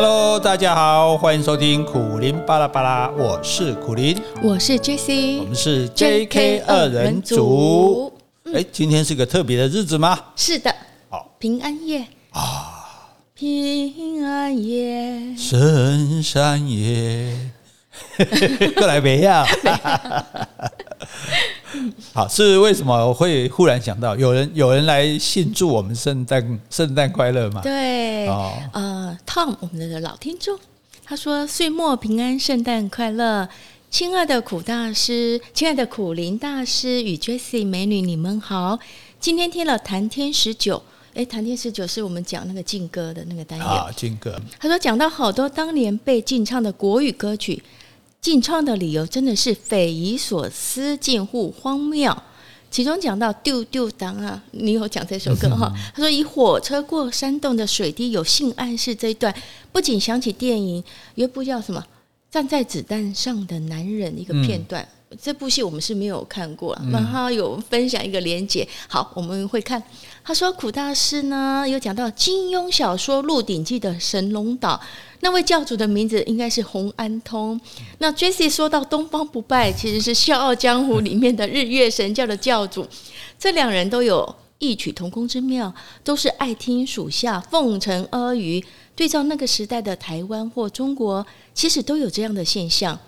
Hello，大家好，欢迎收听苦林巴拉巴拉，我是苦林，我是 Jessie，我们是 JK 二人组。哎，今天是个特别的日子吗？是的，好，平安夜。啊，平安夜，深山夜，过来没呀？好，是为什么我会忽然想到有人有人来信祝我们圣诞圣诞快乐吗？对，哦、呃，Tom，我们的老听众，他说岁末平安，圣诞快乐，亲爱的苦大师，亲爱的苦林大师与 Jessie 美女，你们好，今天听了谈天十九，哎，谈天十九是我们讲那个劲歌的那个单元啊，劲歌，他说讲到好多当年被禁唱的国语歌曲。禁唱的理由真的是匪夷所思，近乎荒谬。其中讲到丢丢当啊，你有讲这首歌哈？他说以火车过山洞的水滴有性暗示这一段，不仅想起电影，有一部叫什么《站在子弹上的男人》一个片段。嗯这部戏我们是没有看过，然后有分享一个连接。好，我们会看。他说苦大师呢有讲到金庸小说《鹿鼎记》的神龙岛，那位教主的名字应该是洪安通。那 Jesse 说到东方不败其实是《笑傲江湖》里面的日月神教的教主，这两人都有异曲同工之妙，都是爱听属下奉承阿谀。对照那个时代的台湾或中国，其实都有这样的现象。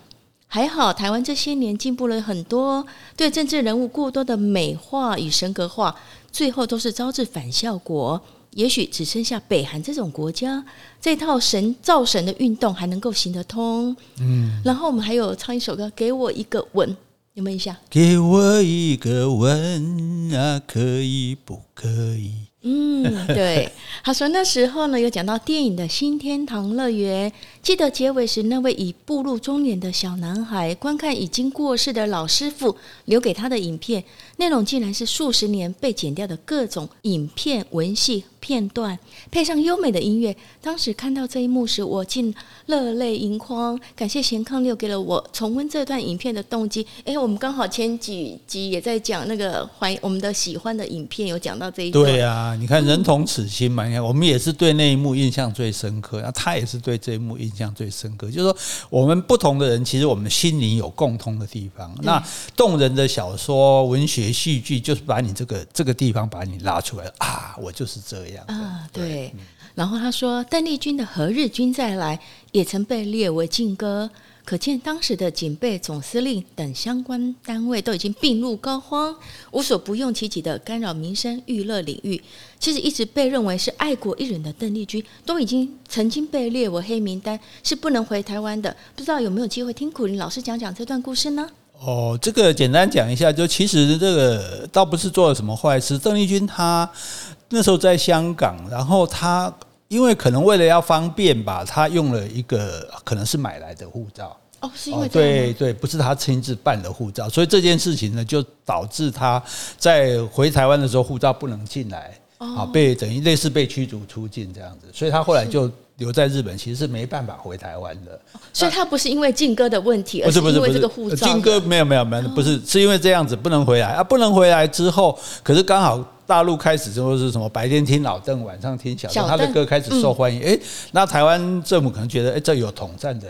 还好，台湾这些年进步了很多，对政治人物过多的美化与神格化，最后都是招致反效果。也许只剩下北韩这种国家，这套神造神的运动还能够行得通。嗯，然后我们还有唱一首歌，《给我一个吻》，有没有一下？给我一个吻啊，可以不可以？嗯，对，他说那时候呢，有讲到电影的新天堂乐园，记得结尾时那位已步入中年的小男孩观看已经过世的老师傅留给他的影片，内容竟然是数十年被剪掉的各种影片文戏片段，配上优美的音乐。当时看到这一幕时，我竟热泪盈眶。感谢贤康六给了我重温这段影片的动机。哎，我们刚好前几集也在讲那个怀我们的喜欢的影片，有讲到这一段。对、啊。你看，人同此心嘛。你看，我们也是对那一幕印象最深刻，那他也是对这一幕印象最深刻。就是说，我们不同的人，其实我们心里有共通的地方。那动人的小说、文学、戏剧，就是把你这个这个地方把你拉出来啊，我就是这样啊。对。然后他说，邓丽君的《何日君再来》也曾被列为禁歌。可见当时的警备总司令等相关单位都已经病入膏肓，无所不用其极的干扰民生娱乐领域。其实一直被认为是爱国艺人的邓丽君，都已经曾经被列为黑名单，是不能回台湾的。不知道有没有机会听苦林老师讲讲这段故事呢？哦，这个简单讲一下，就其实这个倒不是做了什么坏事。邓丽君她那时候在香港，然后她。因为可能为了要方便吧，她用了一个可能是买来的护照哦，是因为对对，不是她亲自办的护照，所以这件事情呢，就导致她在回台湾的时候护照不能进来啊，被等于类似被驱逐出境这样子，所以她后来就留在日本，其实是没办法回台湾的。所以他不是因为靖哥的问题，而是因为这个护照靖歌没有没有没有，不是是因为这样子不能回来啊，不能回来之后，可是刚好。大陆开始之后是什么？白天听老邓，晚上听小邓，他的歌开始受欢迎。哎、嗯，那台湾政府可能觉得，哎，这有统战的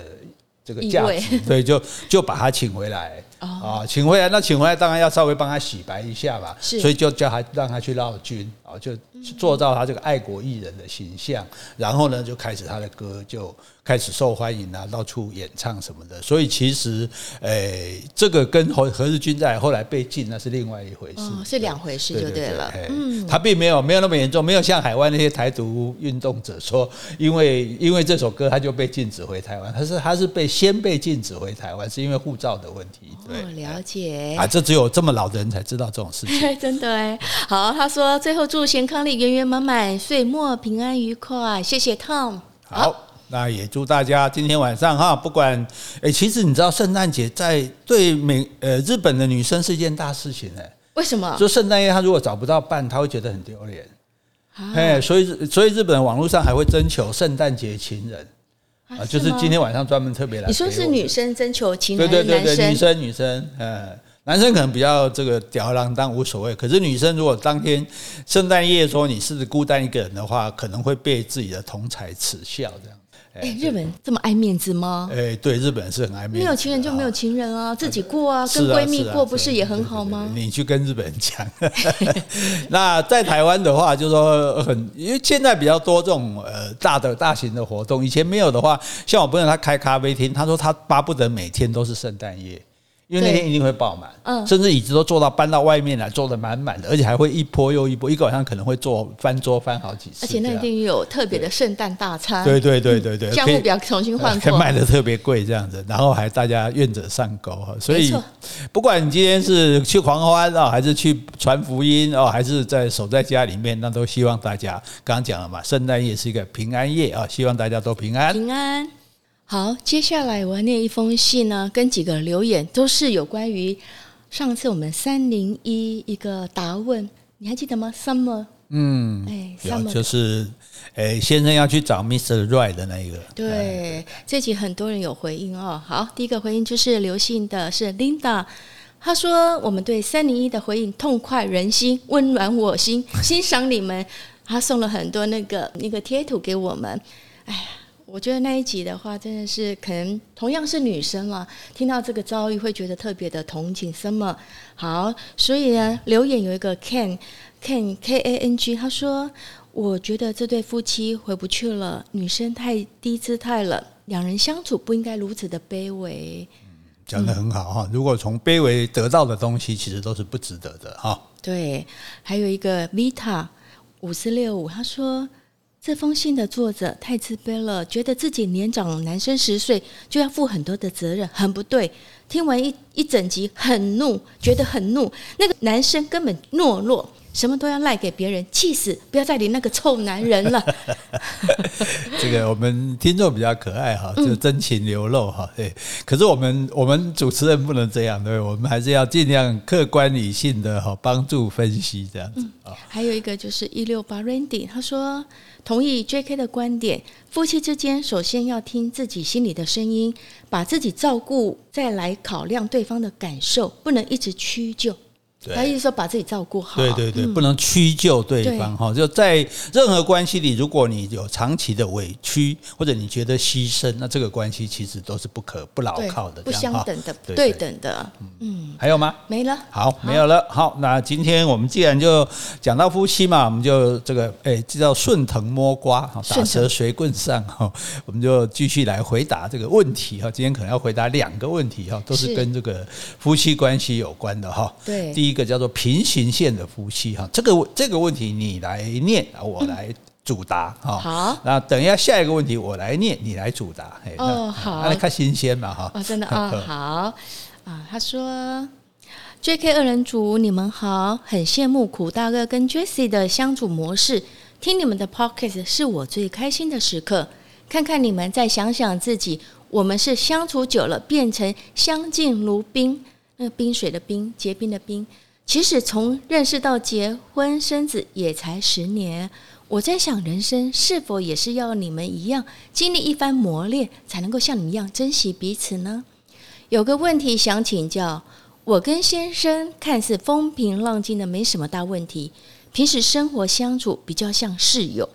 这个价值，所以就就把他请回来。啊，请回来，那请回来当然要稍微帮他洗白一下吧。所以就叫他让他去绕军啊，就做到他这个爱国艺人的形象。然后呢，就开始他的歌就开始受欢迎啊，到处演唱什么的。所以其实，诶，这个跟何何日君在后来被禁那是另外一回事，是两回事就对了。嗯，他并没有没有那么严重，没有像海外那些台独运动者说，因为因为这首歌他就被禁止回台湾。他是他是被先被禁止回台湾，是因为护照的问题。对哦，了解啊，这只有这么老的人才知道这种事情，真的哎。好，他说最后祝贤康利圆圆满满，岁末平安愉快，谢谢 Tom。好，那也祝大家今天晚上哈，不管哎，其实你知道圣诞节在对美呃日本的女生是一件大事情哎，为什么？就圣诞夜她如果找不到伴，她会觉得很丢脸，哎，所以所以日本网络上还会征求圣诞节情人。啊，就是今天晚上专门特别来。你说是女生征求情人，对对对对，女生女生，嗯，男生可能比较这个吊儿郎当无所谓，可是女生如果当天圣诞夜说你是孤单一个人的话，可能会被自己的同侪耻笑这样。哎，日本这么爱面子吗？哎，对，日本人是很爱面子。没有情人就没有情人啊，自己过啊，跟闺蜜过不是也很好吗？你去跟日本人讲。那在台湾的话，就是说很，因为现在比较多这种呃大的大型的活动，以前没有的话，像我朋友他开咖啡厅，他说他巴不得每天都是圣诞夜。因为那天一定会爆满，嗯，甚至椅子都坐到搬到外面来，坐得满满的，而且还会一波又一波，一个晚上可能会坐翻桌翻好几次。而且那一定有特别的圣诞大餐，对对对对对，价 目表重新换过，卖的特别贵这样子，然后还大家愿者上钩哈。所以不管你今天是去狂欢啊，还是去传福音哦，还是在守在家里面，那都希望大家刚刚讲了嘛，圣诞夜是一个平安夜啊，希望大家都平安平安。好，接下来我要念一封信呢，跟几个留言都是有关于上次我们三零一一个答问，你还记得吗？Summer，嗯，哎，Summer 就是，哎，先生要去找 Mr. Right 的那一个。对，这集很多人有回应哦。好，第一个回应就是留信的是 Linda，他说我们对三零一的回应痛快人心，温暖我心，欣赏你们。他送了很多那个那个贴图给我们，哎呀。我觉得那一集的话，真的是可能同样是女生嘛，听到这个遭遇会觉得特别的同情。什么好？所以呢，留言有一个 Ken Ken K A N G，他说：“我觉得这对夫妻回不去了，女生太低姿态了，两人相处不应该如此的卑微。”讲的很好哈，如果从卑微得到的东西，其实都是不值得的哈。对，还有一个 Vita 五四六五，他说。这封信的作者太自卑了，觉得自己年长男生十岁就要负很多的责任，很不对。听完一一整集，很怒，觉得很怒。那个男生根本懦弱。什么都要赖给别人，气死！不要再理那个臭男人了。这个我们听众比较可爱哈，就真情流露哈。对，可是我们我们主持人不能这样，对，我们还是要尽量客观理性的哈，帮助分析这样子啊。还有一个就是一六八 Randy，他说同意 JK 的观点，夫妻之间首先要听自己心里的声音，把自己照顾，再来考量对方的感受，不能一直屈就。他意思说把自己照顾好，对对对，不能屈就对方哈。就在任何关系里，如果你有长期的委屈，或者你觉得牺牲，那这个关系其实都是不可不牢靠的，不相等的，对等的。嗯，还有吗？没了。好，没有了。好，那今天我们既然就讲到夫妻嘛，我们就这个哎，这叫顺藤摸瓜，打蛇随棍上哈。我们就继续来回答这个问题哈。今天可能要回答两个问题哈，都是跟这个夫妻关系有关的哈。对，第一。一个叫做平行线的夫妻哈，这个这个问题你来念，我来主答哈。好，那等一下下一个问题我来念，你来主答。哦，好，那看新鲜嘛哈。哦，真的 啊，好啊。他说：“J.K. 二人组，你们好，很羡慕苦大哥跟 Jessie 的相处模式，听你们的 Pocket 是我最开心的时刻。看看你们，再想想自己，我们是相处久了变成相敬如宾。”那冰水的冰，结冰的冰。其实从认识到结婚生子也才十年。我在想，人生是否也是要你们一样经历一番磨练，才能够像你们一样珍惜彼此呢？有个问题想请教，我跟先生看似风平浪静的，没什么大问题。平时生活相处比较像室友，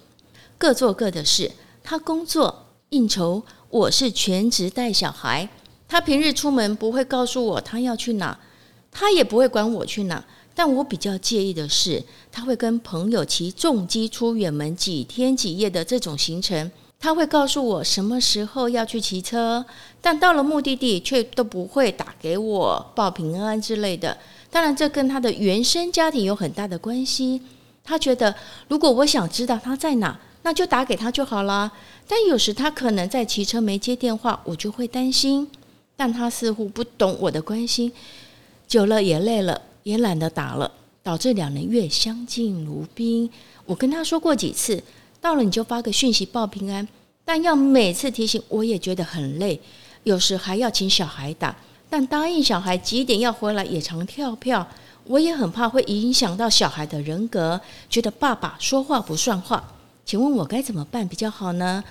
各做各的事。他工作应酬，我是全职带小孩。他平日出门不会告诉我他要去哪，他也不会管我去哪。但我比较介意的是，他会跟朋友骑重机出远门几天几夜的这种行程。他会告诉我什么时候要去骑车，但到了目的地却都不会打给我报平安之类的。当然，这跟他的原生家庭有很大的关系。他觉得，如果我想知道他在哪，那就打给他就好了。但有时他可能在骑车没接电话，我就会担心。但他似乎不懂我的关心，久了也累了，也懒得打了，导致两人越相敬如宾。我跟他说过几次，到了你就发个讯息报平安，但要每次提醒我也觉得很累，有时还要请小孩打，但答应小孩几点要回来也常跳票，我也很怕会影响到小孩的人格，觉得爸爸说话不算话，请问我该怎么办比较好呢？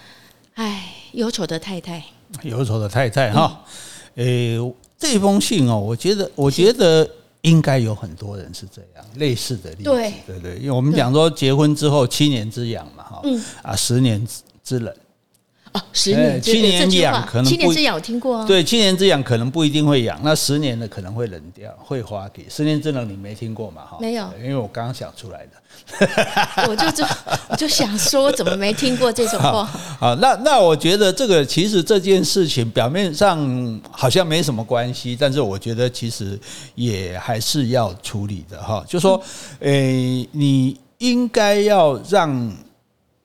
唉，忧愁的太太，忧愁的太太哈。嗯诶，这封信哦，我觉得，我觉得应该有很多人是这样类似的例子，对。对对，因为我们讲说结婚之后七年之痒嘛，哈，嗯。啊，十年之冷，哦，十年，七年养可能七年之痒我听过啊。对，七年之痒可能不一定会养，那十年的可能会冷掉，会花给。十年之冷你没听过嘛？哈，没有，因为我刚刚想出来的。我就就我就想说，我怎么没听过这种话？好，那那我觉得这个其实这件事情表面上好像没什么关系，但是我觉得其实也还是要处理的哈。就说，诶，你应该要让。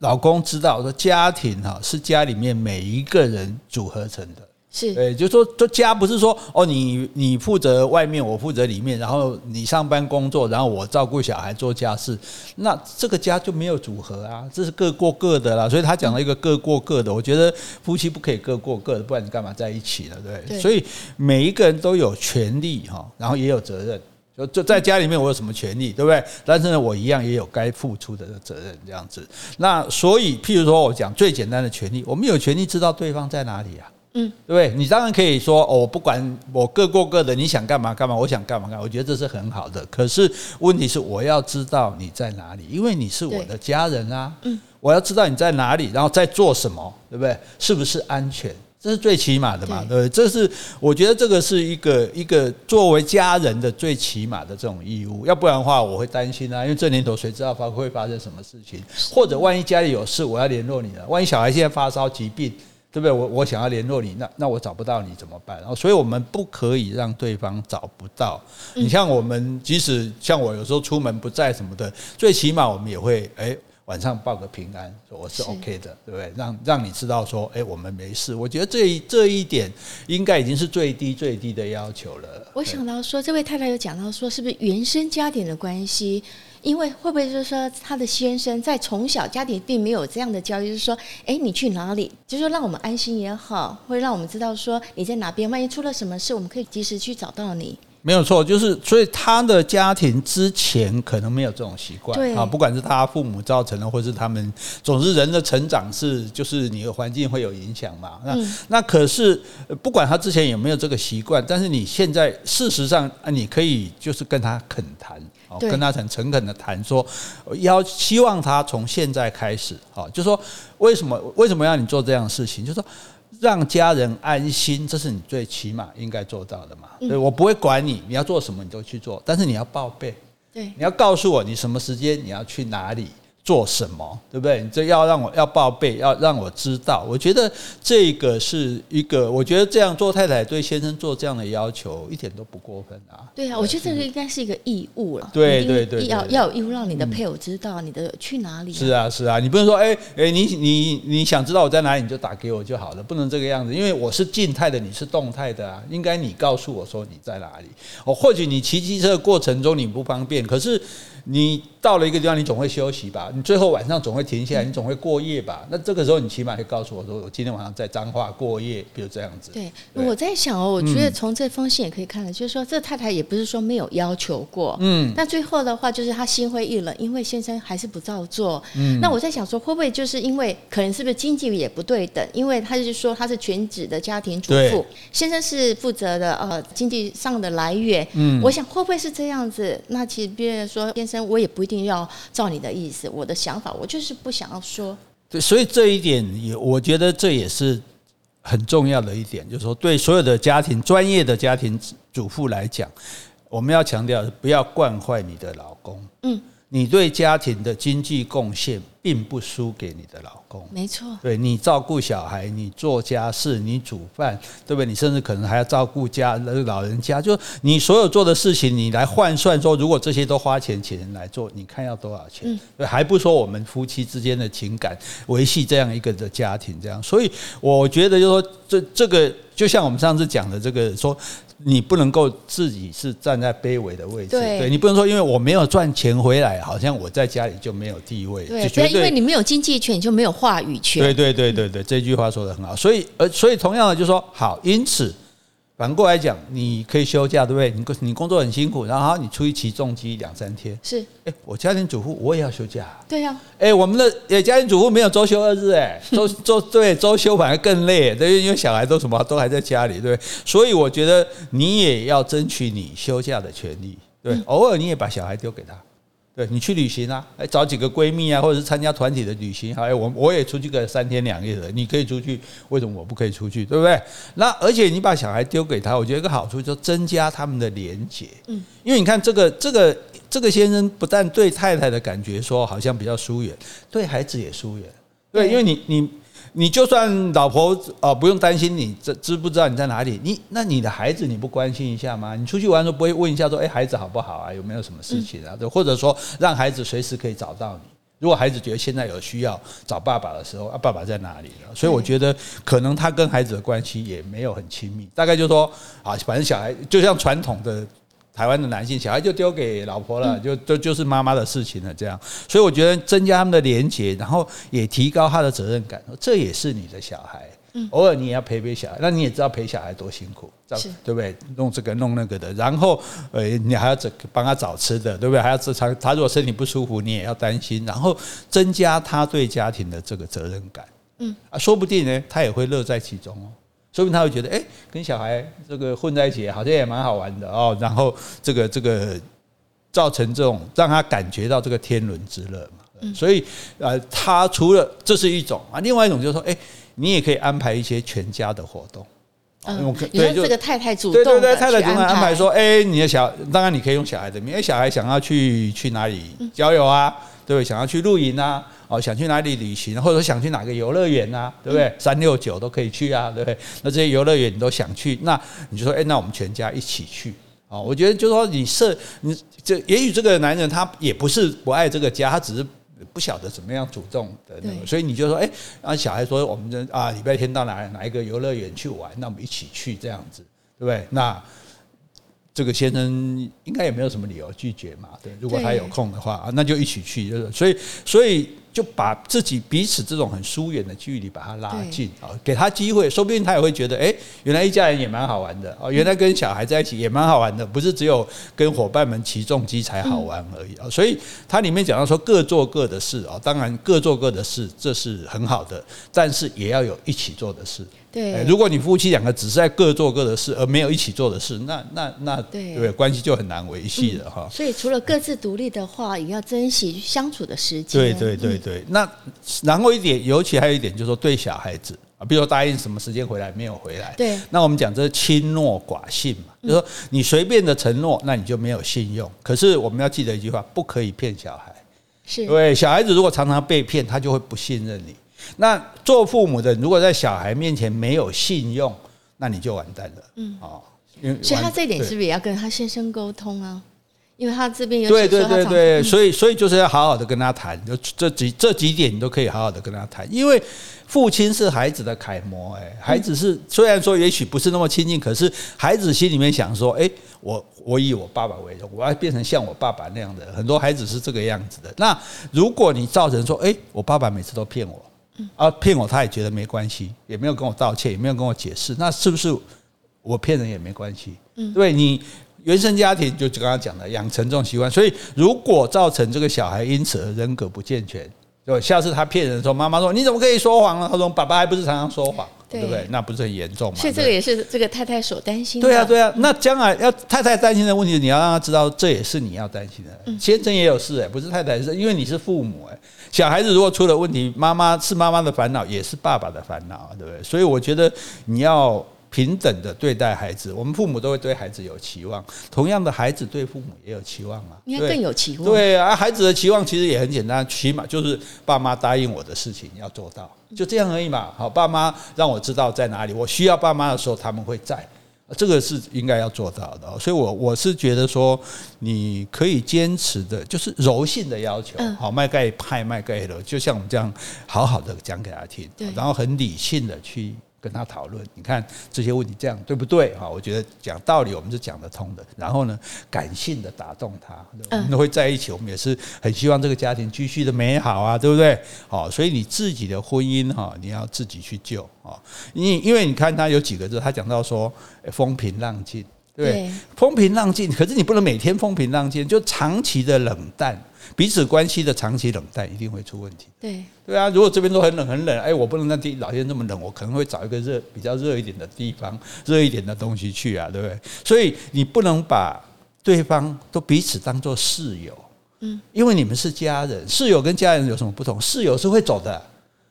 老公知道说，家庭哈是家里面每一个人组合成的，是，对，就是说，这家不是说哦，你你负责外面，我负责里面，然后你上班工作，然后我照顾小孩做家事，那这个家就没有组合啊，这是各过各的啦。所以他讲了一个各过各的，我觉得夫妻不可以各过各的，不然你干嘛在一起了，对？对。所以每一个人都有权利哈，然后也有责任。就在家里面，我有什么权利，对不对？但是呢，我一样也有该付出的责任，这样子。那所以，譬如说，我讲最简单的权利，我们有权利知道对方在哪里啊，嗯，对不对？你当然可以说，哦，我不管，我各过各的，你想干嘛干嘛，我想干嘛干嘛，我觉得这是很好的。可是问题是，我要知道你在哪里，因为你是我的家人啊，嗯，我要知道你在哪里，然后在做什么，对不对？是不是安全？这是最起码的嘛，对不对？这是我觉得这个是一个一个作为家人的最起码的这种义务，要不然的话我会担心啊，因为这年头谁知道发会发生什么事情？或者万一家里有事，我要联络你了，万一小孩现在发烧疾病，对不对？我我想要联络你，那那我找不到你怎么办？然后，所以我们不可以让对方找不到。你像我们，即使像我有时候出门不在什么的，最起码我们也会哎。晚上报个平安，说我是 OK 的，对不对？让让你知道说，哎，我们没事。我觉得这一这一点应该已经是最低最低的要求了。我想到说，这位太太有讲到说，是不是原生家庭的关系？因为会不会就是说，他的先生在从小家庭并没有这样的教育，就是说，哎，你去哪里？就是说让我们安心也好，会让我们知道说你在哪边。万一出了什么事，我们可以及时去找到你。没有错，就是所以他的家庭之前可能没有这种习惯啊，不管是他父母造成的，或是他们，总之人的成长是就是你的环境会有影响嘛。那那可是不管他之前有没有这个习惯，但是你现在事实上啊，你可以就是跟他恳谈，跟他很诚恳的谈说，要希望他从现在开始，啊，就是说为什么为什么要你做这样的事情，就是说。让家人安心，这是你最起码应该做到的嘛？对，我不会管你，你要做什么你都去做，但是你要报备，对，你要告诉我你什么时间你要去哪里。做什么，对不对？你这要让我要报备，要让我知道。我觉得这个是一个，我觉得这样做太太对先生做这样的要求一点都不过分啊。对啊，我觉得这个应该是一个义务了。对对对，要要有义务让你的配偶知道你的去哪里。是啊是啊，你不能说哎哎，你你你想知道我在哪里，你就打给我就好了，不能这个样子，因为我是静态的，你是动态的啊。应该你告诉我说你在哪里。哦，或许你骑机车的过程中你不方便，可是。你到了一个地方，你总会休息吧？你最后晚上总会停下来，你总会过夜吧？那这个时候，你起码会告诉我说，我今天晚上在彰化过夜，比如这样子。对，我在想哦，我觉得从这封信也可以看到，就是说，这太太也不是说没有要求过，嗯，那最后的话就是她心灰意冷，因为先生还是不照做。嗯，那我在想说，会不会就是因为可能是不是经济也不对等？因为他就是说他是全职的家庭主妇，先生是负责的呃经济上的来源。嗯，我想会不会是这样子？那其实别人说先生。我也不一定要照你的意思，我的想法，我就是不想要说。对，所以这一点也，我觉得这也是很重要的一点，就是说，对所有的家庭专业的家庭主妇来讲，我们要强调不要惯坏你的老公。嗯。你对家庭的经济贡献并不输给你的老公，没错。对，你照顾小孩，你做家事，你煮饭，对不对？你甚至可能还要照顾家老人家，就你所有做的事情，你来换算说，如果这些都花钱请人来做，你看要多少钱？对，还不说我们夫妻之间的情感维系这样一个的家庭，这样。所以我觉得，就是说这这个，就像我们上次讲的这个说。你不能够自己是站在卑微的位置，对，对你不能说，因为我没有赚钱回来，好像我在家里就没有地位，对，因为你没有经济权，你就没有话语权。对对对对对，这句话说的很好。所以呃，所以同样的就是说，好，因此。反过来讲，你可以休假，对不对？你工你工作很辛苦，然后你出去骑重机两三天。是，哎，我家庭主妇我也要休假。对呀。哎，我们的哎家庭主妇没有周休二日，哎，周周对周休反而更累，对，因为小孩都什么都还在家里，对。所以我觉得你也要争取你休假的权利，对。偶尔你也把小孩丢给他。对你去旅行啊，哎，找几个闺蜜啊，或者是参加团体的旅行，哎，我我也出去个三天两夜的，你可以出去，为什么我不可以出去？对不对？那而且你把小孩丢给他，我觉得一个好处就增加他们的连结。嗯，因为你看这个这个这个先生不但对太太的感觉说好像比较疏远，对孩子也疏远。对，因为你你。你就算老婆啊，不用担心你知知不知道你在哪里？你那你的孩子你不关心一下吗？你出去玩的时候不会问一下说，哎，孩子好不好啊？有没有什么事情啊？对，或者说让孩子随时可以找到你。如果孩子觉得现在有需要找爸爸的时候，啊，爸爸在哪里了？所以我觉得可能他跟孩子的关系也没有很亲密。大概就是说啊，反正小孩就像传统的。台湾的男性小孩就丢给老婆了，就就就是妈妈的事情了，这样。所以我觉得增加他们的连结，然后也提高他的责任感。这也是你的小孩，偶尔你也要陪陪小孩。那你也知道陪小孩多辛苦，对不对？弄这个弄那个的，然后呃，你还要找帮他找吃的，对不对？还要他他如果身体不舒服，你也要担心，然后增加他对家庭的这个责任感。嗯啊，说不定呢，他也会乐在其中哦。说明他会觉得，哎，跟小孩这个混在一起，好像也蛮好玩的哦。然后这个这个造成这种让他感觉到这个天伦之乐嘛。所以呃，他除了这是一种啊，另外一种就是说，哎，你也可以安排一些全家的活动。嗯，对，这个太太主动，对对对，太太主动安排说，哎，你的小，当然你可以用小孩的名，哎，小孩想要去去哪里郊游啊？对不对？想要去露营啊？哦，想去哪里旅行，或者想去哪个游乐园啊？对不对？三六九都可以去啊，对不对？那这些游乐园你都想去，那你就说，哎，那我们全家一起去啊！我觉得就是说，你设你这，也许这个男人他也不是不爱这个家，他只是不晓得怎么样主动的那个，所以你就说，哎，让小孩说，我们这啊礼拜天到哪哪一个游乐园去玩，那我们一起去这样子，对不对？那。这个先生应该也没有什么理由拒绝嘛，对，如果他有空的话啊，那就一起去，就是所以，所以。就把自己彼此这种很疏远的距离把它拉近啊，给他机会，说不定他也会觉得，哎，原来一家人也蛮好玩的哦，原来跟小孩在一起也蛮好玩的，不是只有跟伙伴们起重机才好玩而已啊。所以它里面讲到说各做各的事啊，当然各做各的事这是很好的，但是也要有一起做的事。对，如果你夫妻两个只是在各做各的事，而没有一起做的事，那那那对对，关系就很难维系了哈。所以除了各自独立的话，也要珍惜相处的时间。对对对。对，那然后一点，尤其还有一点，就是说对小孩子啊，比如说答应什么时间回来没有回来，对，那我们讲这是轻诺寡信嘛，就是说你随便的承诺，那你就没有信用。可是我们要记得一句话，不可以骗小孩。是，对，小孩子如果常常被骗，他就会不信任你。那做父母的，如果在小孩面前没有信用，那你就完蛋了。嗯，哦，所以他这一点是不是也要跟他先生沟通啊？因为他这边有对对对对，所以所以就是要好好的跟他谈，就这几这几点你都可以好好的跟他谈。因为父亲是孩子的楷模，哎，孩子是虽然说也许不是那么亲近，可是孩子心里面想说，哎，我我以我爸爸为荣，我要变成像我爸爸那样的。很多孩子是这个样子的。那如果你造成说，哎，我爸爸每次都骗我，啊骗我他也觉得没关系，也没有跟我道歉，也没有跟我解释，那是不是我骗人也没关系？嗯，对你。原生家庭就刚刚讲的养成这种习惯，所以如果造成这个小孩因此而人格不健全，就下次他骗人的时候，妈妈说，你怎么可以说谎呢？他说爸爸还不是常常说谎，对不对？那不是很严重吗？所以这个也是这个太太所担心的。对啊，对啊。那将来要太太担心的问题，你要让他知道，这也是你要担心的。先生也有事哎，不是太太是，因为你是父母哎。小孩子如果出了问题，妈妈是妈妈的烦恼，也是爸爸的烦恼，对不对？所以我觉得你要。平等的对待孩子，我们父母都会对孩子有期望，同样的孩子对父母也有期望啊，应该更有期望。对啊，孩子的期望其实也很简单，起码就是爸妈答应我的事情要做到，就这样而已嘛。好，爸妈让我知道在哪里，我需要爸妈的时候他们会在，这个是应该要做到的。所以我我是觉得说，你可以坚持的，就是柔性的要求，好，麦盖派麦盖的，就像我们这样好好的讲给他听，然后很理性的去。跟他讨论，你看这些问题这样对不对？哈，我觉得讲道理我们是讲得通的。然后呢，感性的打动他，我们会在一起。我们也是很希望这个家庭继续的美好啊，对不对？好，所以你自己的婚姻哈，你要自己去救啊。因因为你看他有几个字，他讲到说风平浪静，对，风平浪静。可是你不能每天风平浪静，就长期的冷淡。彼此关系的长期冷淡一定会出问题。对对啊，如果这边都很冷很冷，哎，我不能让地老天这么冷，我可能会找一个热比较热一点的地方，热一点的东西去啊，对不对？所以你不能把对方都彼此当做室友，嗯，因为你们是家人，室友跟家人有什么不同？室友是会走的。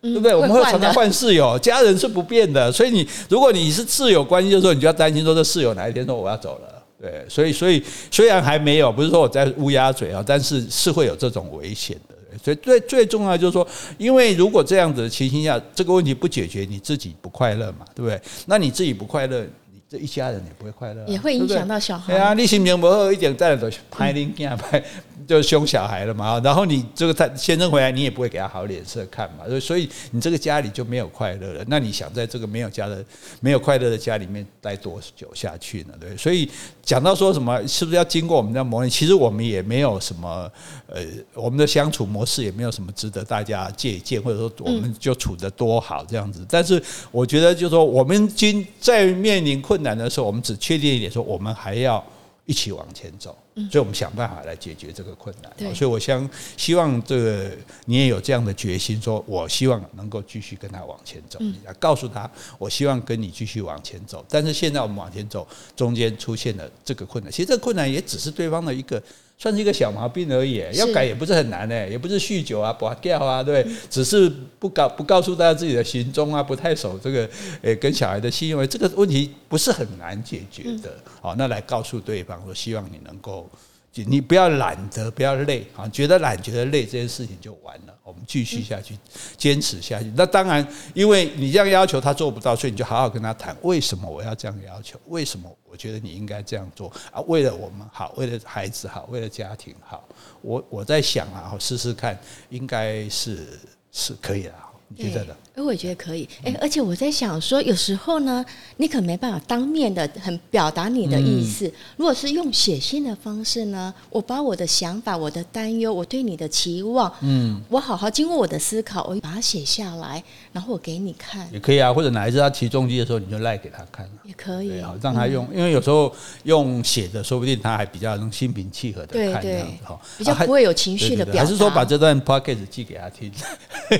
对不对？我们会常常换室友，家人是不变的。所以你如果你是室友关系的时候，你就要担心说这室友哪一天说我要走了。对，所以所以虽然还没有，不是说我在乌鸦嘴啊，但是是会有这种危险的。所以最最重要就是说，因为如果这样子的情形下，这个问题不解决，你自己不快乐嘛，对不对？那你自己不快乐。这一家人也不会快乐，也会影响到小孩。对啊，你心情不好一点，再来都拍零件拍，就凶小孩了嘛。然后你这个他先生回来，你也不会给他好脸色看嘛。所以，所以你这个家里就没有快乐了。那你想在这个没有家的、没有快乐的家里面待多久下去呢？对，所以讲到说什么，是不是要经过我们的磨练？其实我们也没有什么，呃，我们的相处模式也没有什么值得大家借鉴，或者说我们就处得多好这样子。但是我觉得，就是说我们今在面临困难的时候，我们只确定一点，说我们还要一起往前走，所以我们想办法来解决这个困难。所以我相希望这个你也有这样的决心，说我希望能够继续跟他往前走，来告诉他，我希望跟你继续往前走。但是现在我们往前走，中间出现了这个困难，其实这个困难也只是对方的一个。算是一个小毛病而已，要改也不是很难诶，也不是酗酒啊、拔掉啊，对，只是不告不告诉大家自己的行踪啊，不太守这个诶跟小孩的信用，这个问题不是很难解决的。好，那来告诉对方说，希望你能够。你不要懒得，不要累啊！觉得懒，觉得累，这件事情就完了。我们继续下去，坚持下去。那当然，因为你这样要求他做不到，所以你就好好跟他谈，为什么我要这样要求？为什么我觉得你应该这样做啊？为了我们好，为了孩子好，为了家庭好，我我在想啊，试试看，应该是是可以的。你觉得呢？哎，我也觉得可以。哎，而且我在想说，有时候呢，你可没办法当面的很表达你的意思。如果是用写信的方式呢，我把我的想法、我的担忧、我对你的期望，嗯，我好好经过我的思考，我把它写下来，然后我给你看。也可以啊，或者哪一次他骑重机的时候，你就赖给他看。也可以，让他用，因为有时候用写的，说不定他还比较能心平气和的看这样子哈，比较不会有情绪的表达。还是说把这段 podcast 寄给他听。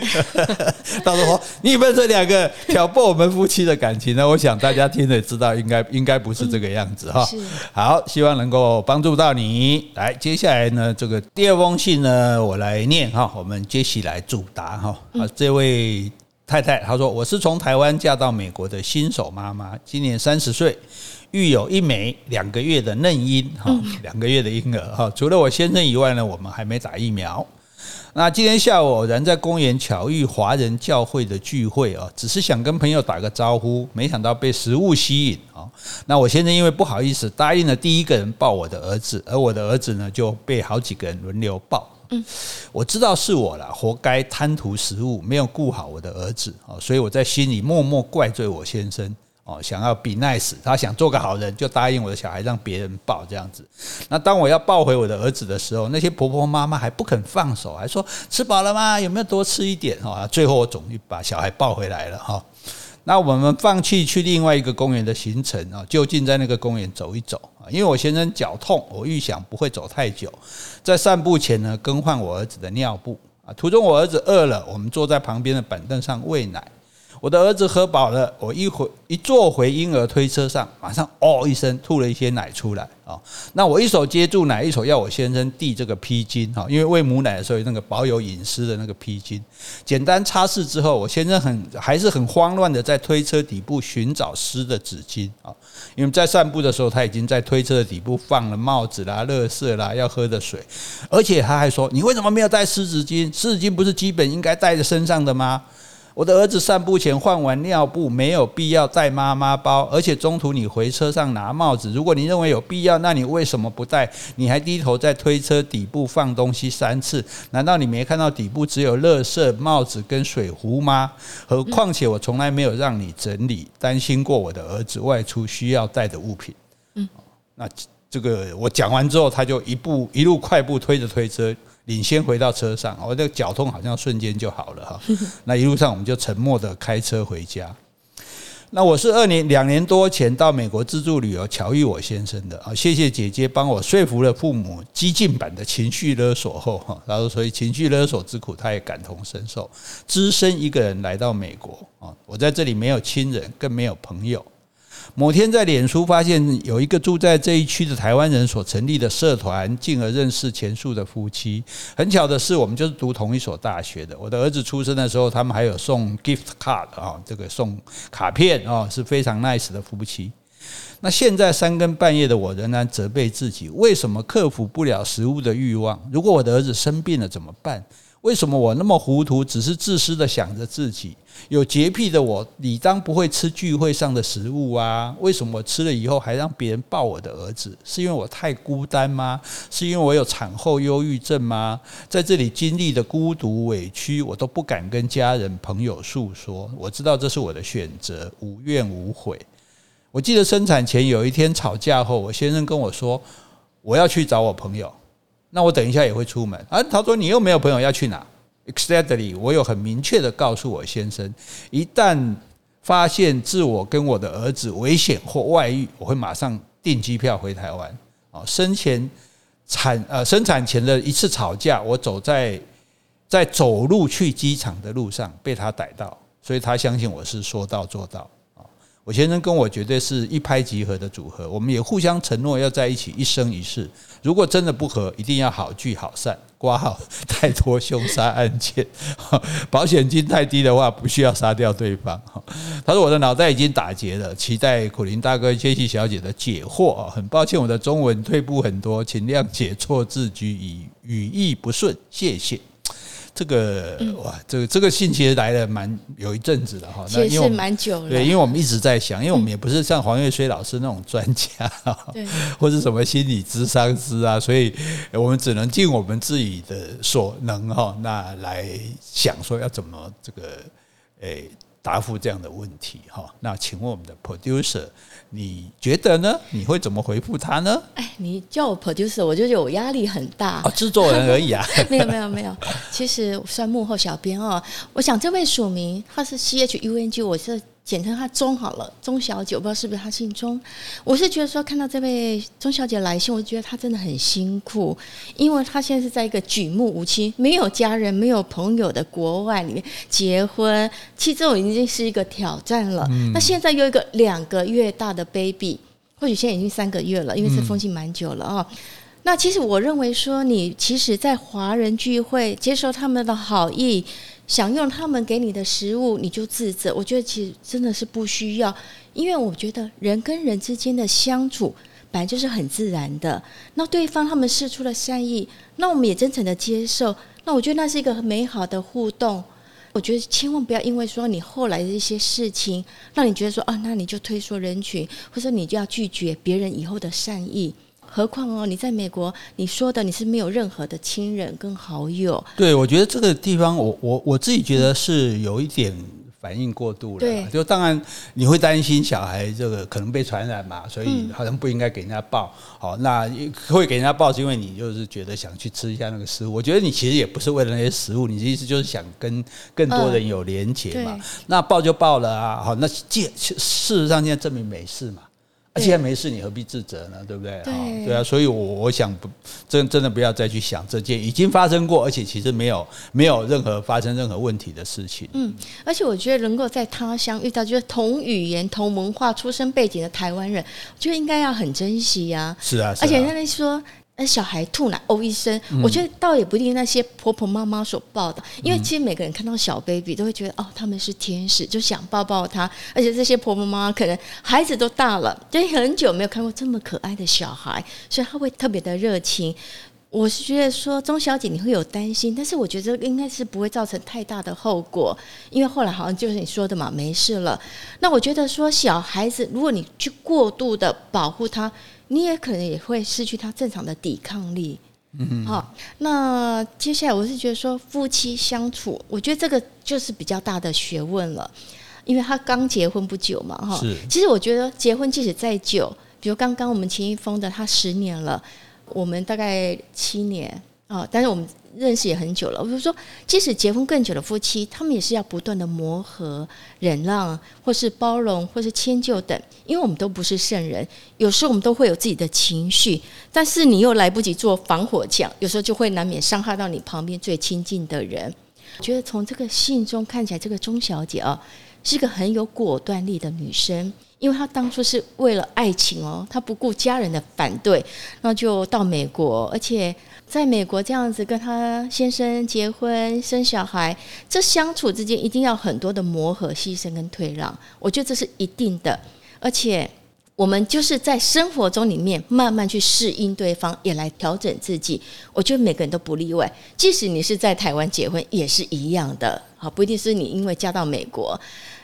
到时候你们这两个挑拨我们夫妻的感情呢？我想大家听了知道，应该应该不是这个样子哈。好，希望能够帮助到你。来，接下来呢，这个第二封信呢，我来念哈。我们接起来主答哈。啊，这位太太她说：“我是从台湾嫁到美国的新手妈妈，今年三十岁，育有一枚两个月的嫩婴哈，两个月的婴儿哈。除了我先生以外呢，我们还没打疫苗。”那今天下午偶然在公园巧遇华人教会的聚会啊，只是想跟朋友打个招呼，没想到被食物吸引啊。那我先生因为不好意思，答应了第一个人抱我的儿子，而我的儿子呢就被好几个人轮流抱。嗯，我知道是我了，活该贪图食物，没有顾好我的儿子啊，所以我在心里默默怪罪我先生。哦，想要 be nice，他想做个好人，就答应我的小孩让别人抱这样子。那当我要抱回我的儿子的时候，那些婆婆妈妈还不肯放手，还说吃饱了吗？有没有多吃一点？哈，最后我终于把小孩抱回来了哈。那我们放弃去另外一个公园的行程啊，就近在那个公园走一走啊。因为我先生脚痛，我预想不会走太久，在散步前呢，更换我儿子的尿布啊。途中我儿子饿了，我们坐在旁边的板凳上喂奶。我的儿子喝饱了，我一回一坐回婴儿推车上，马上哦一声吐了一些奶出来啊！那我一手接住奶，一手要我先生递这个披巾哈，因为喂母奶的时候那个保有隐私的那个披巾，简单擦拭之后，我先生很还是很慌乱的在推车底部寻找湿的纸巾啊，因为在散步的时候他已经在推车的底部放了帽子啦、垃圾啦、要喝的水，而且他还说：“你为什么没有带湿纸巾？湿纸巾不是基本应该带在身上的吗？”我的儿子散步前换完尿布，没有必要带妈妈包，而且中途你回车上拿帽子，如果你认为有必要，那你为什么不带？你还低头在推车底部放东西三次，难道你没看到底部只有垃圾、帽子跟水壶吗？何况且我从来没有让你整理，担心过我的儿子外出需要带的物品。嗯，那这个我讲完之后，他就一步一路快步推着推车。领先回到车上，我这个脚痛好像瞬间就好了哈。那一路上我们就沉默的开车回家。那我是二年两年多前到美国自助旅游，巧遇我先生的啊。谢谢姐姐帮我说服了父母，激进版的情绪勒索后哈，然后所以情绪勒索之苦他也感同身受。只身一个人来到美国啊，我在这里没有亲人，更没有朋友。某天在脸书发现有一个住在这一区的台湾人所成立的社团，进而认识前述的夫妻。很巧的是，我们就是读同一所大学的。我的儿子出生的时候，他们还有送 gift card 啊，这个送卡片啊，是非常 nice 的夫妻。那现在三更半夜的我仍然责备自己，为什么克服不了食物的欲望？如果我的儿子生病了怎么办？为什么我那么糊涂，只是自私的想着自己？有洁癖的我，理当不会吃聚会上的食物啊？为什么我吃了以后还让别人抱我的儿子？是因为我太孤单吗？是因为我有产后忧郁症吗？在这里经历的孤独委屈，我都不敢跟家人朋友诉说。我知道这是我的选择，无怨无悔。我记得生产前有一天吵架后，我先生跟我说，我要去找我朋友。那我等一下也会出门啊。他说，你又没有朋友要去哪？Exactly，我有很明确的告诉我先生，一旦发现自我跟我的儿子危险或外遇，我会马上订机票回台湾。哦，生前产呃生产前的一次吵架，我走在在走路去机场的路上被他逮到，所以他相信我是说到做到。我先生跟我绝对是一拍即合的组合，我们也互相承诺要在一起一生一世。如果真的不合，一定要好聚好散。挂号太多凶杀案件，保险金太低的话，不需要杀掉对方。他说我的脑袋已经打结了，期待苦苓大哥、杰西小姐的解惑啊！很抱歉我的中文退步很多，请谅解错字句以语义不顺，谢谢。这个哇，这个这个信其实来了蛮有一阵子了哈，那因为蛮久了。对，因为我们一直在想，因为我们也不是像黄岳水老师那种专家，对，或者什么心理咨商师啊，所以我们只能尽我们自己的所能哈，那来想说要怎么这个诶答复这样的问题哈。那请问我们的 producer。你觉得呢？你会怎么回复他呢？哎，你叫我 producer，我就觉得我压力很大。哦，制作人而已啊。没有没有没有，其实算幕后小编哦。我想这位署名他是 C H U N G，我是。简称她钟好了，钟小姐，我不知道是不是她姓钟。我是觉得说，看到这位钟小姐来信，我觉得她真的很辛苦，因为她现在是在一个举目无亲、没有家人、没有朋友的国外里面结婚，其实这种已经是一个挑战了。嗯、那现在又一个两个月大的 baby，或许现在已经三个月了，因为这封信蛮久了啊、哦。嗯、那其实我认为说，你其实，在华人聚会接受他们的好意。享用他们给你的食物，你就自责。我觉得其实真的是不需要，因为我觉得人跟人之间的相处本来就是很自然的。那对方他们释出了善意，那我们也真诚的接受。那我觉得那是一个很美好的互动。我觉得千万不要因为说你后来的一些事情，让你觉得说啊，那你就退缩人群，或者你就要拒绝别人以后的善意。何况哦，你在美国，你说的你是没有任何的亲人跟好友。对，我觉得这个地方我，我我我自己觉得是有一点反应过度了。对，就当然你会担心小孩这个可能被传染嘛，所以好像不应该给人家抱。好，那会给人家报是因为你就是觉得想去吃一下那个食物。我觉得你其实也不是为了那些食物，你的意思就是想跟更多人有连结嘛。那报就报了啊，好，那既事实上现在证明没事嘛。既然没事，你何必自责呢？对不对？对，对啊，所以我我想不真真的不要再去想这件已经发生过，而且其实没有没有任何发生任何问题的事情。嗯，而且我觉得能够在他乡遇到就是同语言、同文化、出生背景的台湾人，我觉得应该要很珍惜呀。是啊，而且他们说。那小孩吐奶哦一声，我觉得倒也不一定那些婆婆妈妈所抱的，因为其实每个人看到小 baby 都会觉得哦，他们是天使，就想抱抱他。而且这些婆婆妈妈可能孩子都大了，就很久没有看过这么可爱的小孩，所以他会特别的热情。我是觉得说，钟小姐你会有担心，但是我觉得应该是不会造成太大的后果，因为后来好像就是你说的嘛，没事了。那我觉得说小孩子，如果你去过度的保护他。你也可能也会失去他正常的抵抗力，嗯，好，那接下来我是觉得说夫妻相处，我觉得这个就是比较大的学问了，因为他刚结婚不久嘛，哈，是。其实我觉得结婚即使再久，比如刚刚我们秦一峰的他十年了，我们大概七年啊，但是我们。认识也很久了，我就说，即使结婚更久的夫妻，他们也是要不断的磨合、忍让，或是包容，或是迁就等。因为我们都不是圣人，有时候我们都会有自己的情绪，但是你又来不及做防火墙，有时候就会难免伤害到你旁边最亲近的人。觉得从这个信中看起来，这个钟小姐啊，是个很有果断力的女生，因为她当初是为了爱情哦，她不顾家人的反对，那就到美国，而且在美国这样子跟她先生结婚生小孩，这相处之间一定要很多的磨合、牺牲跟退让，我觉得这是一定的，而且。我们就是在生活中里面慢慢去适应对方，也来调整自己。我觉得每个人都不例外，即使你是在台湾结婚也是一样的。好，不一定是你因为嫁到美国。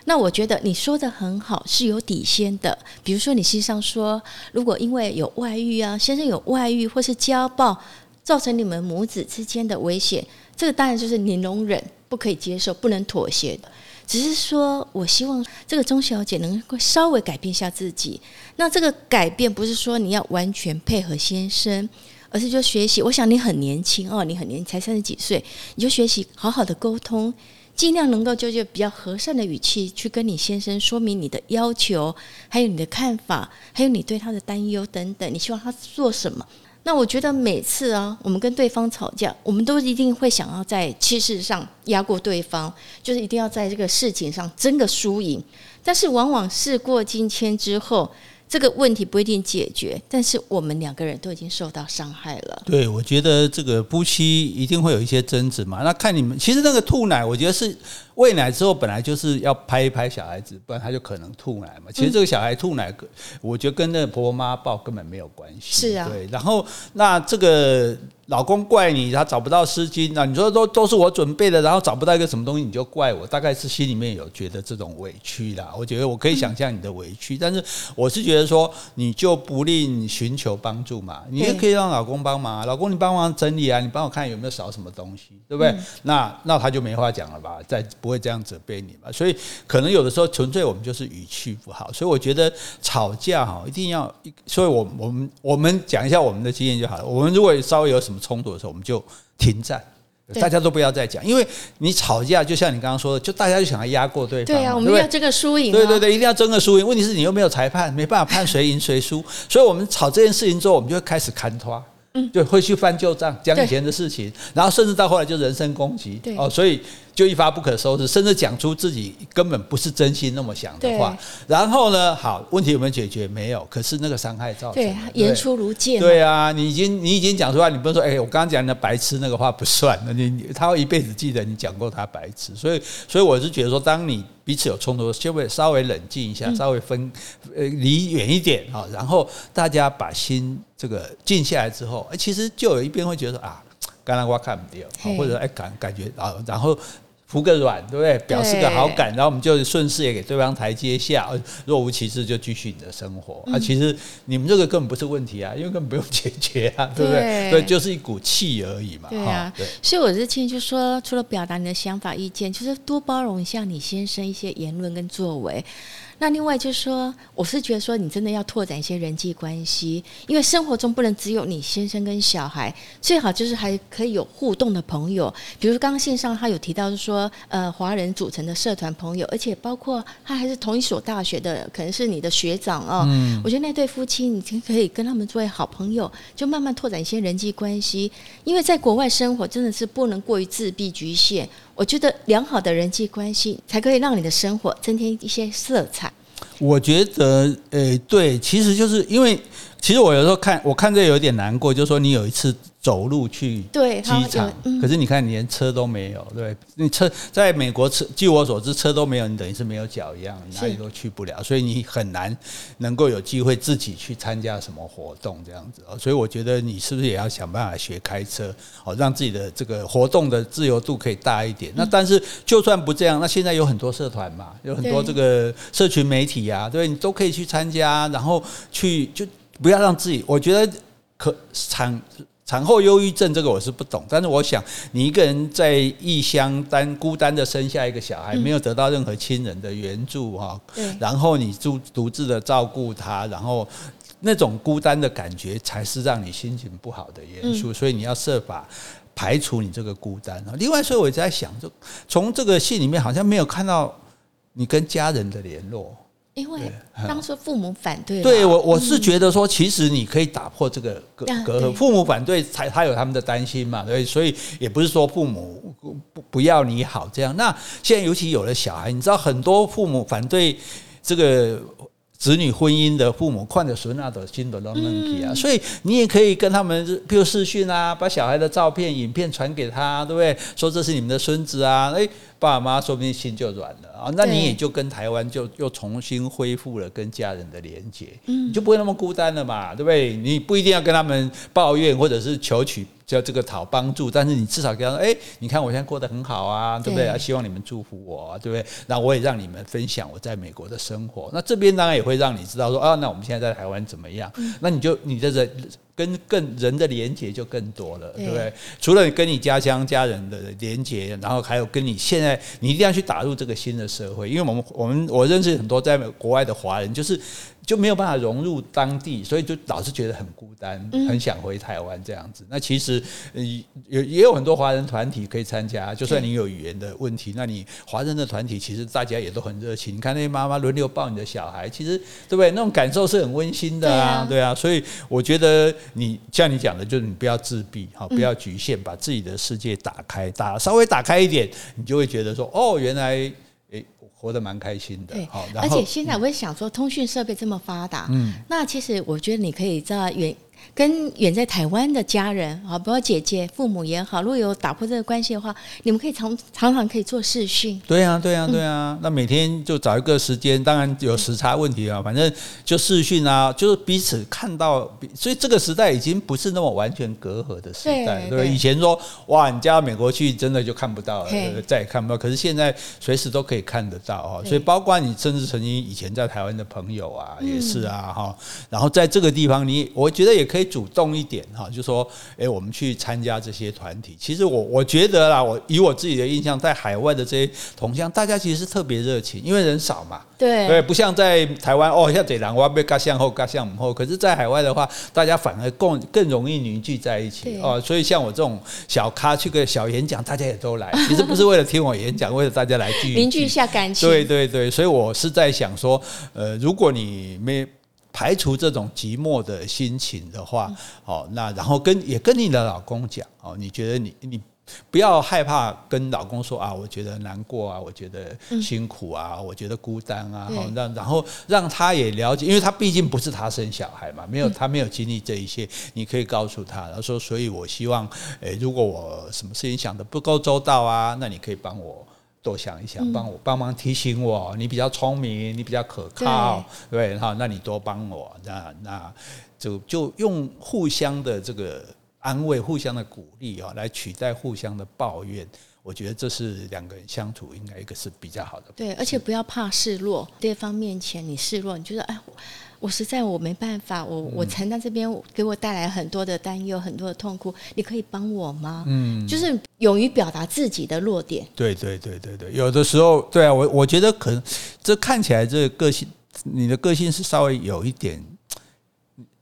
那我觉得你说的很好，是有底线的。比如说你心上说，如果因为有外遇啊，先生有外遇或是家暴，造成你们母子之间的危险，这个当然就是你容忍，不可以接受，不能妥协的。只是说，我希望这个钟小姐能够稍微改变一下自己。那这个改变不是说你要完全配合先生，而是就学习。我想你很年轻哦，你很年轻，才三十几岁，你就学习好好的沟通，尽量能够就就比较和善的语气去跟你先生说明你的要求，还有你的看法，还有你对他的担忧等等。你希望他做什么？那我觉得每次啊，我们跟对方吵架，我们都一定会想要在气势上压过对方，就是一定要在这个事情上争个输赢。但是往往事过境迁之后，这个问题不一定解决，但是我们两个人都已经受到伤害了。对，我觉得这个夫妻一定会有一些争执嘛。那看你们，其实那个吐奶，我觉得是。喂奶之后本来就是要拍一拍小孩子，不然他就可能吐奶嘛。其实这个小孩吐奶，我觉得跟那个婆婆妈抱根本没有关系。是啊，对。然后那这个老公怪你，他找不到湿巾，那你说都都是我准备的，然后找不到一个什么东西，你就怪我，大概是心里面有觉得这种委屈啦。我觉得我可以想象你的委屈，但是我是觉得说，你就不吝寻求帮助嘛，你也可以让老公帮忙，老公你帮忙整理啊，你帮我看有没有少什么东西，对不对？那那他就没话讲了吧，在。不会这样责备你嘛？所以可能有的时候纯粹我们就是语气不好，所以我觉得吵架哈一定要，所以我我们我们讲一下我们的经验就好了。我们如果稍微有什么冲突的时候，我们就停战，大家都不要再讲，因为你吵架就像你刚刚说的，就大家就想要压过对方，对啊，我们要争个输赢，对对对，一定要争个输赢。问题是你又没有裁判，没办法判谁赢谁输，所以我们吵这件事情之后，我们就会开始看拖。嗯，就，会去翻旧账，讲以前的事情，然后甚至到后来就人身攻击，哦，所以就一发不可收拾，甚至讲出自己根本不是真心那么想的话。然后呢，好，问题有没有解决？没有，可是那个伤害造成，对，言出如剑。对啊，你已经你已经讲出来，你不能说，哎，我刚刚讲的白痴那个话不算，你他会一辈子记得你讲过他白痴。所以，所以我是觉得说，当你彼此有冲突，就会稍微冷静一下，稍微分呃离远一点啊，然后大家把心。这个静下来之后，哎，其实就有一边会觉得啊，刚刚我看不掉，或者哎感感觉啊，然后服个软，对不对？表示个好感，然后我们就顺势也给对方台阶下，若无其事就继续你的生活。啊，其实你们这个根本不是问题啊，因为根本不用解决啊，对不对？对，就是一股气而已嘛。对啊，所以我之前就说，除了表达你的想法意见，就是多包容一下你先生一些言论跟作为。那另外就是说，我是觉得说，你真的要拓展一些人际关系，因为生活中不能只有你先生跟小孩，最好就是还可以有互动的朋友。比如刚刚线上他有提到是说，呃，华人组成的社团朋友，而且包括他还是同一所大学的，可能是你的学长哦。嗯。我觉得那对夫妻，你可以跟他们作为好朋友，就慢慢拓展一些人际关系。因为在国外生活真的是不能过于自闭局限。我觉得良好的人际关系才可以让你的生活增添一些色彩。我觉得，诶，对，其实就是因为，其实我有时候看，我看这有点难过，就是说你有一次。走路去机场，可是你看，你连车都没有，对，你车在美国车，据我所知，车都没有，你等于是没有脚一样，你哪里都去不了，所以你很难能够有机会自己去参加什么活动这样子。所以我觉得你是不是也要想办法学开车，哦，让自己的这个活动的自由度可以大一点。那但是就算不这样，那现在有很多社团嘛，有很多这个社群媒体啊，对，你都可以去参加，然后去就不要让自己，我觉得可产。产后忧郁症这个我是不懂，但是我想你一个人在异乡单孤单的生下一个小孩，没有得到任何亲人的援助哈，然后你独独自的照顾他，然后那种孤单的感觉才是让你心情不好的元素，所以你要设法排除你这个孤单啊。另外，所以我在想，就从这个信里面好像没有看到你跟家人的联络。因为当初父母反对，对我我是觉得说，其实你可以打破这个隔隔阂。父母反对，才他有他们的担心嘛，对，所以也不是说父母不不要你好这样。那现在尤其有了小孩，你知道很多父母反对这个。子女婚姻的父母，看着孙那的心都都问题啊，所以你也可以跟他们，比如视讯啊，把小孩的照片、影片传给他，对不对？说这是你们的孙子啊，诶，爸爸妈妈说不定心就软了啊，那你也就跟台湾就又重新恢复了跟家人的连结，你就不会那么孤单了嘛，对不对？你不一定要跟他们抱怨或者是求取。叫这个讨帮助，但是你至少跟他说，哎，你看我现在过得很好啊，对不对？希望你们祝福我，对不对？那我也让你们分享我在美国的生活。那这边当然也会让你知道说，啊，那我们现在在台湾怎么样？那你就你的人跟更人的连接就更多了，对不对？除了跟你家乡家人的连接，然后还有跟你现在你一定要去打入这个新的社会，因为我们我们我认识很多在国外的华人，就是。就没有办法融入当地，所以就老是觉得很孤单，很想回台湾这样子。那其实也也有很多华人团体可以参加，就算你有语言的问题，那你华人的团体其实大家也都很热情。你看那些妈妈轮流抱你的小孩，其实对不对？那种感受是很温馨的啊，对啊。所以我觉得你像你讲的，就是你不要自闭，好，不要局限，把自己的世界打开，打稍微打开一点，你就会觉得说，哦，原来。活得蛮开心的，对，而且现在我也想说，通讯设备这么发达，嗯，那其实我觉得你可以在远。跟远在台湾的家人啊，包括姐姐、父母也好，如果有打破这个关系的话，你们可以常常常可以做视讯。对啊，对啊，对啊。嗯、那每天就找一个时间，当然有时差问题啊，反正就视讯啊，就是彼此看到。所以这个时代已经不是那么完全隔阂的时代，对。以前说哇，你嫁到美国去，真的就看不到了，再也看不到。可是现在随时都可以看得到哈。所以包括你甚至曾经以前在台湾的朋友啊，也是啊哈。然后在这个地方，你我觉得也可以。主动一点哈，就说，诶，我们去参加这些团体。其实我我觉得啦，我以我自己的印象，在海外的这些同乡，大家其实是特别热情，因为人少嘛。对，对，不像在台湾哦，像这人我要被嘎向后嘎向后。可是，在海外的话，大家反而更更容易凝聚在一起哦。所以，像我这种小咖去个小演讲，大家也都来。其实不是为了听我演讲，为了大家来聚凝聚一下感情。对对对，所以我是在想说，呃，如果你没。排除这种寂寞的心情的话，哦，那然后跟也跟你的老公讲哦，你觉得你你不要害怕跟老公说啊，我觉得难过啊，我觉得辛苦啊，我觉得孤单啊，好让然后让他也了解，因为他毕竟不是他生小孩嘛，没有他没有经历这一些，你可以告诉他，然后说，所以我希望，诶，如果我什么事情想的不够周到啊，那你可以帮我。多想一想，帮我帮忙提醒我，你比较聪明，你比较可靠，对哈，那你多帮我，那那就就用互相的这个安慰、互相的鼓励啊，来取代互相的抱怨。我觉得这是两个人相处应该一个是比较好的。对，而且不要怕示弱，对方面前你示弱，你觉得哎。我实在我没办法，我我承担这边给我带来很多的担忧，很多的痛苦，你可以帮我吗？嗯，就是勇于表达自己的弱点。对对对对对，有的时候，对啊，我我觉得可能这看起来这个个性，你的个性是稍微有一点，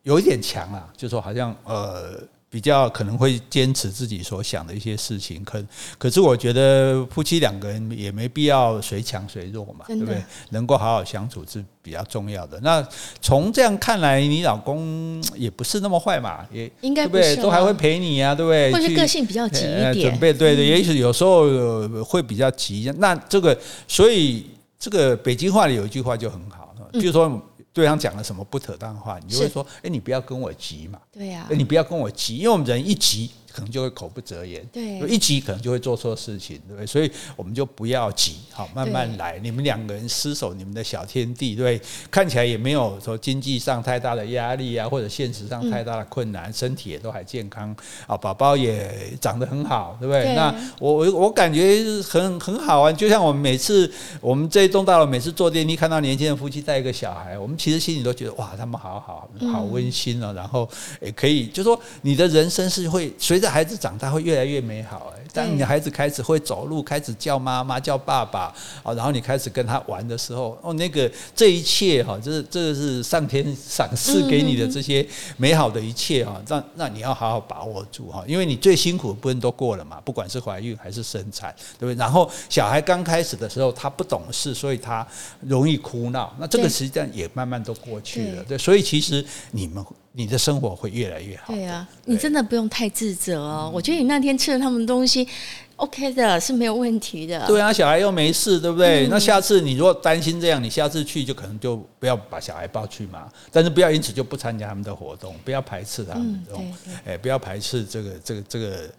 有一点强啊，就说好像呃。比较可能会坚持自己所想的一些事情，可可是我觉得夫妻两个人也没必要谁强谁弱嘛，对不对？能够好好相处是比较重要的。那从这样看来，你老公也不是那么坏嘛，也应该不是，都还会陪你啊，对不对？或者个性比较急一点，准备对对，也许有时候会比较急。那这个，所以这个北京话里有一句话就很好，就是说。对方讲了什么不妥当话，你就会说：“哎，你不要跟我急嘛。”对呀，你不要跟我急，因为我们人一急。可能就会口不择言，对，一急可能就会做错事情，对不对？所以我们就不要急，好，慢慢来。你们两个人厮守你们的小天地，对，看起来也没有说经济上太大的压力啊，或者现实上太大的困难，身体也都还健康啊，宝宝也长得很好，对不对？那我我我感觉很很好啊，就像我们每次我们这一栋大楼每次坐电梯看到年轻的夫妻带一个小孩，我们其实心里都觉得哇，他们好好好温馨哦。然后也可以就说你的人生是会随。这孩子长大会越来越美好，哎，当你的孩子开始会走路，开始叫妈妈、叫爸爸，啊，然后你开始跟他玩的时候，哦，那个这一切哈，这是这是上天赏赐给你的这些美好的一切哈，让那你要好好把握住哈，因为你最辛苦的部分都过了嘛，不管是怀孕还是生产，对不对？然后小孩刚开始的时候他不懂事，所以他容易哭闹，那这个实际上也慢慢都过去了，对，所以其实你们。你的生活会越来越好。对啊，你真的不用太自责哦。我觉得你那天吃了他们东西，OK 的，是没有问题的。对啊，小孩又没事，对不对？嗯、那下次你如果担心这样，你下次去就可能就不要把小孩抱去嘛。但是不要因此就不参加他们的活动，不要排斥他们哎、嗯欸，不要排斥这个这个这个。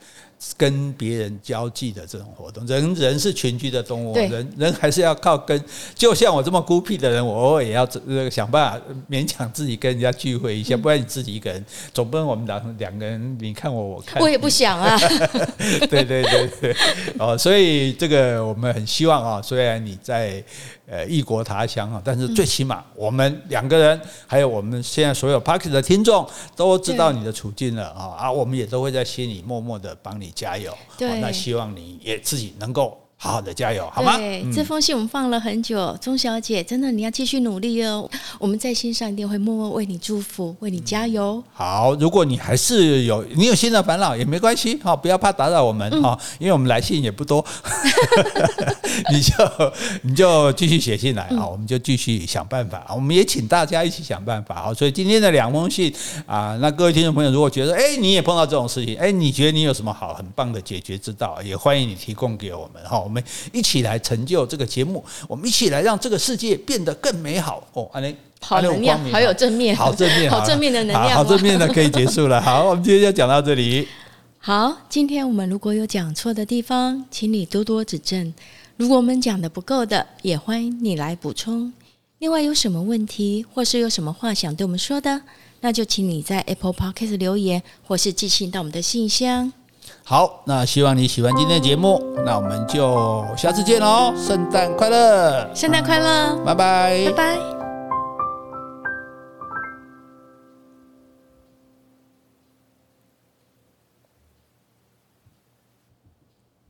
跟别人交际的这种活动，人人是群居的动物，人人还是要靠跟。就像我这么孤僻的人，我偶尔也要这个想办法勉强自己跟人家聚会一下，不然你自己一个人，总不能我们两两个人，你看我，我看我也不想啊。对对对对，哦，所以这个我们很希望啊，虽然你在。呃，异国他乡啊，但是最起码我们两个人，还有我们现在所有 Podcast 的听众，都知道你的处境了啊啊，我们也都会在心里默默的帮你加油。对，那希望你也自己能够。好好的加油，好吗？对，这封信我们放了很久，钟小姐，真的你要继续努力哦。我们在心上一定会默默为你祝福，为你加油。好，如果你还是有你有新的烦恼也没关系，好，不要怕打扰我们哈，因为我们来信也不多，你就你就继续写信来啊，我们就继续想办法。我们也请大家一起想办法啊。所以今天的两封信啊，那各位听众朋友，如果觉得哎你也碰到这种事情，哎你觉得你有什么好很棒的解决之道，也欢迎你提供给我们哈。我们一起来成就这个节目，我们一起来让这个世界变得更美好哦！安妮，好能量，好有正面，好正面，好正面的能量，好正面的可以结束了。好，我们今天就讲到这里。好，今天我们如果有讲错的地方，请你多多指正；如果我们讲的不够的，也欢迎你来补充。另外，有什么问题或是有什么话想对我们说的，那就请你在 Apple Podcast 留言，或是寄信到我们的信箱。好，那希望你喜欢今天的节目，那我们就下次见喽！圣诞快乐，圣诞快乐，拜拜，拜拜。